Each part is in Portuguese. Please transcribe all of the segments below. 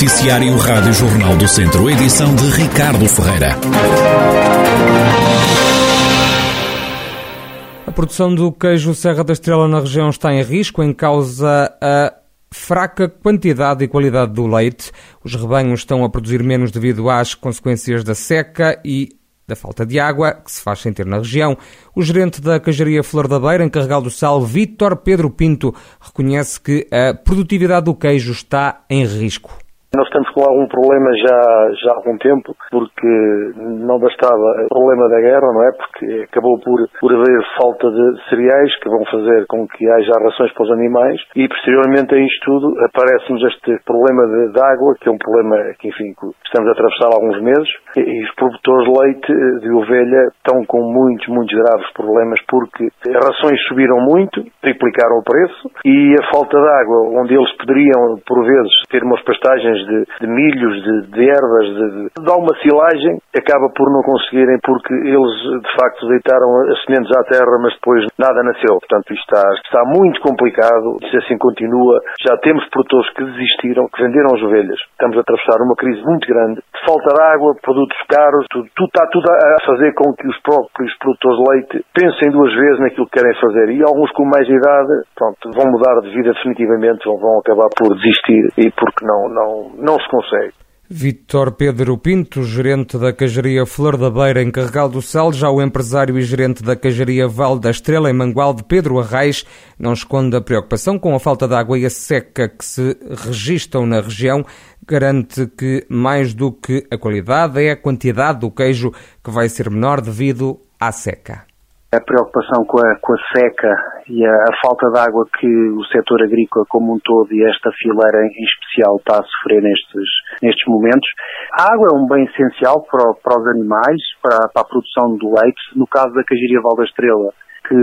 Noticiário Rádio Jornal do Centro, edição de Ricardo Ferreira. A produção do queijo Serra da Estrela na região está em risco, em causa a fraca quantidade e qualidade do leite. Os rebanhos estão a produzir menos devido às consequências da seca e da falta de água que se faz sentir na região. O gerente da Cajaria Flor da Beira, encarregado do sal, Vítor Pedro Pinto, reconhece que a produtividade do queijo está em risco. Nós estamos com algum problema já, já há algum tempo, porque não bastava o problema da guerra, não é? Porque acabou por, por haver falta de cereais que vão fazer com que haja rações para os animais e, posteriormente a isto tudo, aparece-nos este problema de, de, água, que é um problema que, enfim, estamos a atravessar há alguns meses e, e os produtores de leite de ovelha estão com muitos, muitos graves problemas porque as rações subiram muito, triplicaram o preço e a falta de água, onde eles poderiam, por vezes, ter umas pastagens de, de milhos, de, de ervas, de, de, alguma silagem, acaba por não conseguirem porque eles de facto deitaram as sementes à terra, mas depois nada nasceu. Portanto, isto está, está muito complicado. Se assim continua, já temos produtores que desistiram, que venderam as ovelhas. Estamos a atravessar uma crise muito grande. Falta de água, produtos caros, tudo, tudo está tudo a fazer com que os próprios produtores de leite pensem duas vezes naquilo que querem fazer. E alguns com mais idade, pronto, vão mudar de vida definitivamente, vão, vão acabar por desistir e porque não, não, não se consegue. Vítor Pedro Pinto, gerente da Cajaria Flor da Beira, encarregado do sal, já o empresário e gerente da Cajaria Val da Estrela, em Mangualde, Pedro Arraes, não esconde a preocupação com a falta de água e a seca que se registram na região. Garante que, mais do que a qualidade, é a quantidade do queijo que vai ser menor devido à seca a preocupação com a, com a seca e a, a, falta de água que o setor agrícola como um todo e esta fileira em especial está a sofrer nestes, nestes momentos. A água é um bem essencial para, para os animais, para, para, a produção do leite. No caso da Cajiria Val da Estrela, que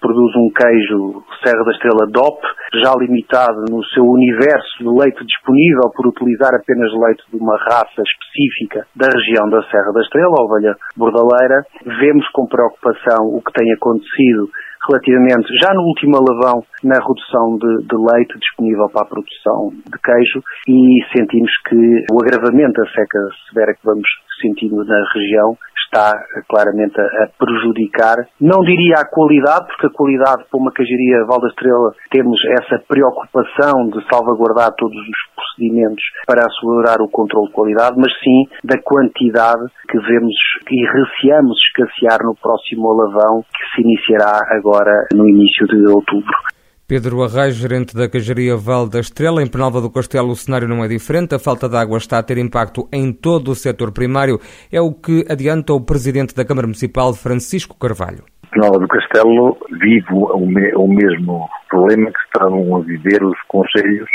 produz um queijo Serra da Estrela DOP, já limitado no seu universo de leite disponível por utilizar apenas leite de uma raça específica da região da Serra da Estrela, a ovelha bordaleira. Vemos com preocupação o que tem acontecido relativamente, já no último alavão, na redução de, de, leite disponível para a produção de queijo e sentimos que o agravamento da seca severa que vamos sentindo na região está claramente a, prejudicar, não diria a qualidade, porque a qualidade para uma cajaria Val da Estrela temos essa preocupação de salvaguardar todos os procedimentos para assegurar o controle de qualidade, mas sim da quantidade que vemos e receamos escassear no próximo alavão que se iniciará agora no início de outubro. Pedro Arraes, gerente da Cajaria Val da Estrela, em Penalva do Castelo o cenário não é diferente. A falta de água está a ter impacto em todo o setor primário. É o que adianta o presidente da Câmara Municipal, Francisco Carvalho. Penalva do Castelo vive o, mesmo problema que estão a viver os conselhos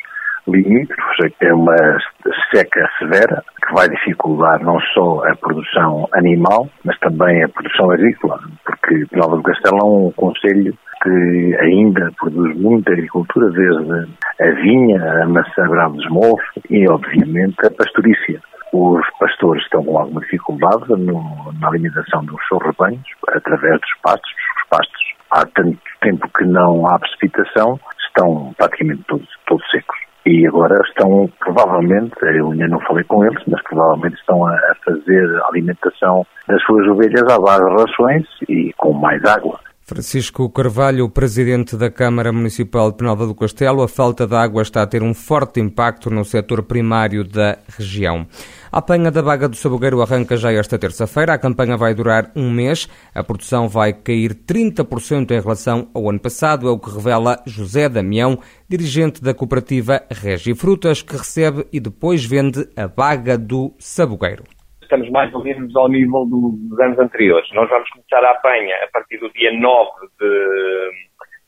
limítrofes, é uma seca severa que vai dificultar não só a produção animal, mas também a produção agrícola, porque Penalva do Castelo é um conselho que ainda produz muita agricultura, desde a vinha, a maçã brava de esmolfo e, obviamente, a pastorícia. Os pastores estão com alguma dificuldade no, na alimentação dos seus rebanhos, através dos pastos. Os pastos, há tanto tempo que não há precipitação, estão praticamente todos, todos secos. E agora estão, provavelmente, eu ainda não falei com eles, mas provavelmente estão a, a fazer a alimentação das suas ovelhas base de rações e com mais água. Francisco Carvalho, presidente da Câmara Municipal de Penalva do Castelo, a falta de água está a ter um forte impacto no setor primário da região. A apanha da Baga do Sabugueiro arranca já esta terça-feira. A campanha vai durar um mês. A produção vai cair 30% em relação ao ano passado, é o que revela José Damião, dirigente da cooperativa Regi Frutas, que recebe e depois vende a Baga do Sabugueiro estamos mais ou menos ao nível do, dos anos anteriores. Nós vamos começar a apanha a partir do dia 9 de,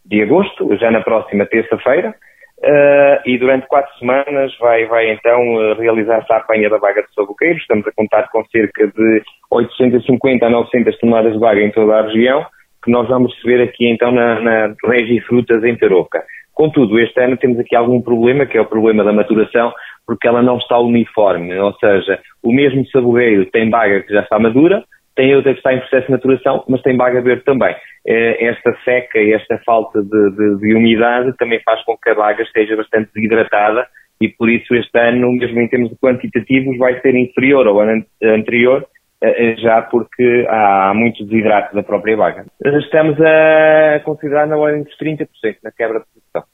de agosto, já na próxima terça-feira, uh, e durante quatro semanas vai, vai então realizar-se a apanha da vaga de sabuqueiro. Estamos a contar com cerca de 850 a 900 toneladas de vaga em toda a região, que nós vamos receber aqui então na, na Regi Frutas em Tarouca. Contudo, este ano temos aqui algum problema, que é o problema da maturação, porque ela não está uniforme, ou seja, o mesmo saboreiro tem baga que já está madura, tem outra que está em processo de maturação, mas tem baga verde também. É, esta seca e esta falta de, de, de, umidade também faz com que a baga esteja bastante desidratada e por isso este ano, mesmo em termos de quantitativos, vai ser inferior ao ano anterior, eh, já porque há muito desidrato da própria vaga. Estamos a considerar na ordem dos 30% na quebra de produção.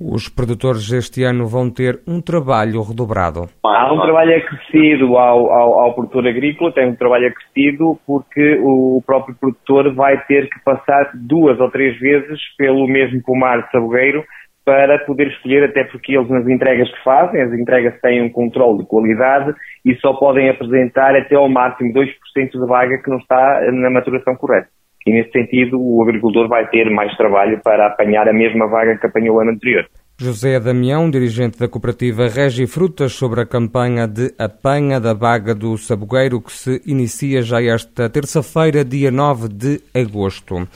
Os produtores este ano vão ter um trabalho redobrado. Há um trabalho acrescido ao, ao, ao, produtor agrícola, tem um trabalho acrescido porque o próprio produtor vai ter que passar duas ou três vezes pelo mesmo pomar de sabogueiro para poder escolher, até porque eles nas entregas que fazem, as entregas têm um controle de qualidade e só podem apresentar até ao máximo 2% de vaga que não está na maturação correta. E nesse sentido o agricultor vai ter mais trabalho para apanhar a mesma vaga que apanhou o ano anterior. José Damião, dirigente da cooperativa Regi Frutas, sobre a campanha de apanha da vaga do sabogueiro que se inicia já esta terça-feira, dia 9 de agosto.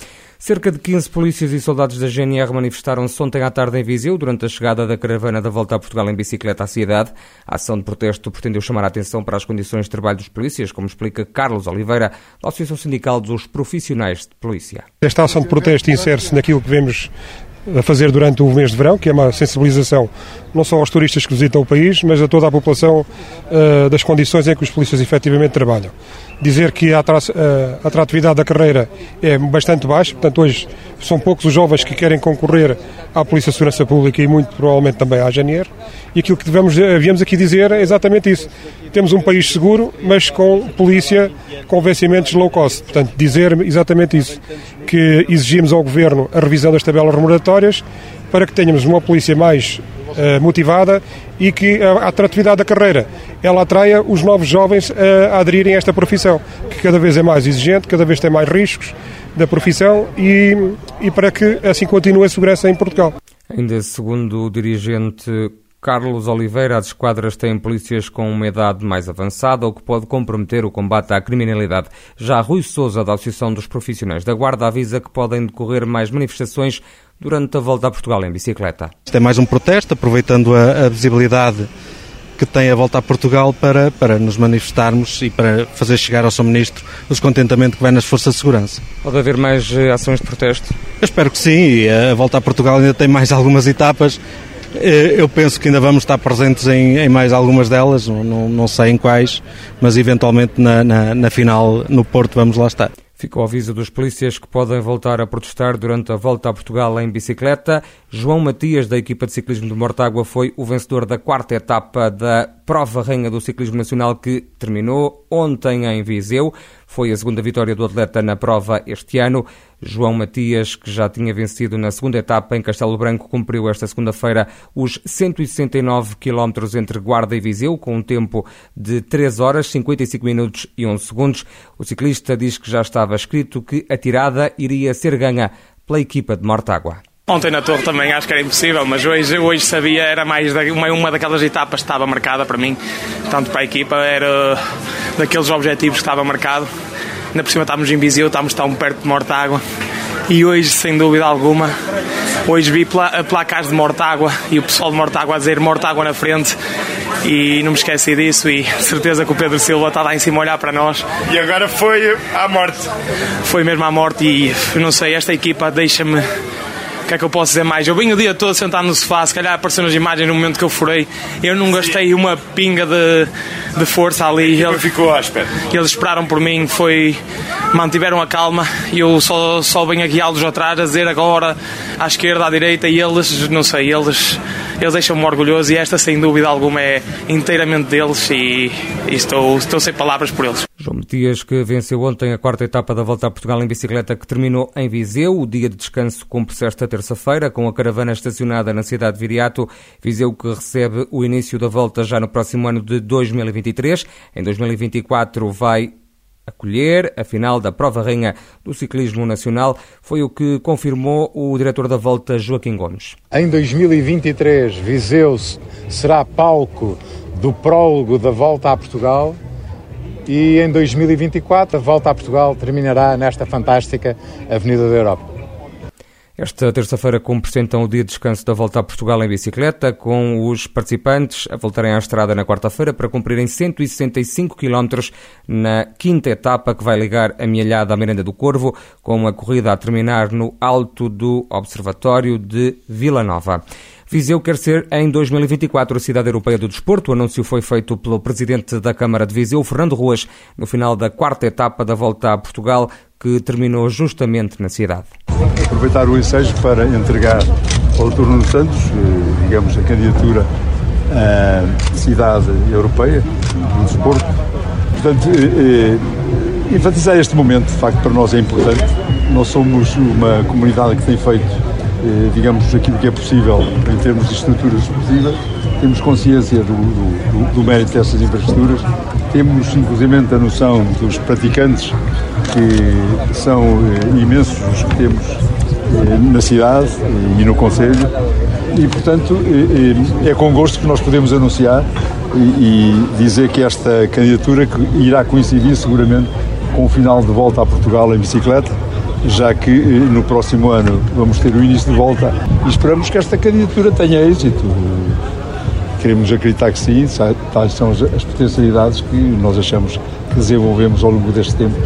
Cerca de 15 polícias e soldados da GNR manifestaram-se ontem à tarde em Viseu durante a chegada da caravana da volta a Portugal em bicicleta à cidade. A ação de protesto pretendeu chamar a atenção para as condições de trabalho dos polícias, como explica Carlos Oliveira, da Associação Sindical dos Profissionais de Polícia. Esta ação de protesto insere-se naquilo que vemos a fazer durante o mês de verão, que é uma sensibilização não só aos turistas que visitam o país, mas a toda a população uh, das condições em que os polícias efetivamente trabalham. Dizer que a, a atratividade da carreira é bastante baixa, portanto hoje são poucos os jovens que querem concorrer à Polícia de Segurança Pública e muito provavelmente também à AGNR, e aquilo que devemos, havíamos aqui dizer é exatamente isso. Temos um país seguro, mas com polícia com vencimentos low cost. Portanto, dizer exatamente isso, que exigimos ao Governo a revisão das tabelas remuneratórias para que tenhamos uma polícia mais motivada e que a atratividade da carreira ela atraia os novos jovens a, a aderirem a esta profissão, que cada vez é mais exigente, cada vez tem mais riscos da profissão e, e para que assim continue a segurança em Portugal. Ainda segundo o dirigente Carlos Oliveira, as esquadras têm polícias com uma idade mais avançada, o que pode comprometer o combate à criminalidade. Já Rui Souza, da Associação dos Profissionais da Guarda, avisa que podem decorrer mais manifestações durante a volta a Portugal em bicicleta. Isto é mais um protesto, aproveitando a, a visibilidade que tem a volta a Portugal para, para nos manifestarmos e para fazer chegar ao Sr. Ministro o descontentamento que vai nas forças de segurança. Pode haver mais eh, ações de protesto? Eu espero que sim. A volta a Portugal ainda tem mais algumas etapas eu penso que ainda vamos estar presentes em, em mais algumas delas, não, não, sei em quais, mas eventualmente na, na, na final no Porto vamos lá estar. Fica o aviso dos polícias que podem voltar a protestar durante a volta a Portugal em bicicleta. João Matias, da equipa de ciclismo de Mortágua, foi o vencedor da quarta etapa da Prova Rainha do Ciclismo Nacional que terminou ontem em Viseu. Foi a segunda vitória do atleta na prova este ano. João Matias, que já tinha vencido na segunda etapa em Castelo Branco, cumpriu esta segunda-feira os 169 quilómetros entre Guarda e Viseu, com um tempo de 3 horas, 55 minutos e 11 segundos. O ciclista diz que já estava escrito que a tirada iria ser ganha pela equipa de Mortágua. Ontem na Torre também acho que era impossível, mas hoje, hoje sabia, era mais uma, uma daquelas etapas que estava marcada para mim, tanto para a equipa, era daqueles objetivos que estava marcado Ainda por cima estávamos em Viseu, estávamos tão perto de Mortágua. E hoje, sem dúvida alguma, hoje vi placas de Mortágua e o pessoal de Mortágua a dizer Mortágua na frente e não me esqueci disso e certeza que o Pedro Silva está lá em cima a olhar para nós. E agora foi à morte. Foi mesmo à morte e não sei, esta equipa deixa-me que é que eu posso dizer mais? Eu vim o dia todo sentado no sofá, se calhar apareceu nas imagens no momento que eu furei. Eu não gastei uma pinga de, de força ali. Ele ficou à espera. Eles esperaram por mim, foi mantiveram a calma e eu só, só venho a guiá-los atrás a dizer agora à esquerda, à direita e eles, não sei, eles, eles deixam-me orgulhoso e esta sem dúvida alguma é inteiramente deles e, e estou, estou sem palavras por eles. João Matias, que venceu ontem a quarta etapa da Volta a Portugal em bicicleta, que terminou em Viseu. O dia de descanso cumpre-se esta terça-feira, com a caravana estacionada na cidade de Viriato. Viseu que recebe o início da volta já no próximo ano de 2023. Em 2024 vai acolher a final da Prova Rainha do Ciclismo Nacional, foi o que confirmou o diretor da Volta, Joaquim Gomes. Em 2023, Viseu será palco do prólogo da Volta a Portugal e em 2024 a volta a Portugal terminará nesta fantástica Avenida da Europa. Esta terça-feira cumpre-se então o dia de descanso da volta a Portugal em bicicleta, com os participantes a voltarem à estrada na quarta-feira para cumprirem 165 km na quinta etapa que vai ligar a Mielhada à Miranda do Corvo, com a corrida a terminar no alto do Observatório de Vila Nova. Viseu quer ser em 2024 a cidade europeia do desporto. O anúncio foi feito pelo presidente da Câmara de Viseu, Fernando Ruas, no final da quarta etapa da volta a Portugal, que terminou justamente na cidade. Aproveitar o ensejo para entregar ao Dr. Nuno Santos, eh, digamos, a candidatura à cidade europeia do desporto. Portanto, eh, eh, enfatizar este momento, de facto, para nós é importante. Nós somos uma comunidade que tem feito digamos, aquilo que é possível em termos de estruturas esportivas, temos consciência do, do, do mérito dessas infraestruturas, temos inclusive a noção dos praticantes, que são eh, imensos os que temos eh, na cidade e no Conselho, e portanto eh, é com gosto que nós podemos anunciar e, dizer que esta candidatura irá coincidir seguramente com o final de volta a Portugal em bicicleta, já que no próximo ano vamos ter o início de volta e esperamos que esta candidatura tenha êxito. Queremos acreditar que sim, tais são as potencialidades que nós achamos que desenvolvemos ao longo deste tempo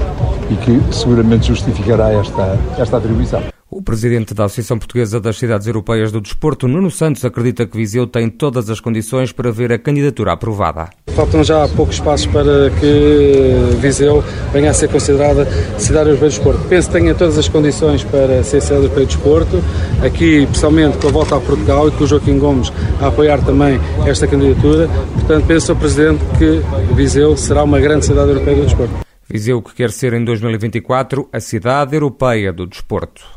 e que seguramente justificará esta, esta atribuição. O presidente da Associação Portuguesa das Cidades Europeias do Desporto, Nuno Santos, acredita que Viseu tem todas as condições para ver a candidatura aprovada. Faltam já poucos passos para que Viseu venha a ser considerada cidade europeia do desporto. Penso que tenha todas as condições para ser cidade europeia do desporto, aqui pessoalmente com a volta a Portugal e com o Joaquim Gomes a apoiar também esta candidatura. Portanto, penso, Sr. Presidente, que Viseu será uma grande cidade europeia do desporto. Viseu que quer ser em 2024 a cidade europeia do desporto.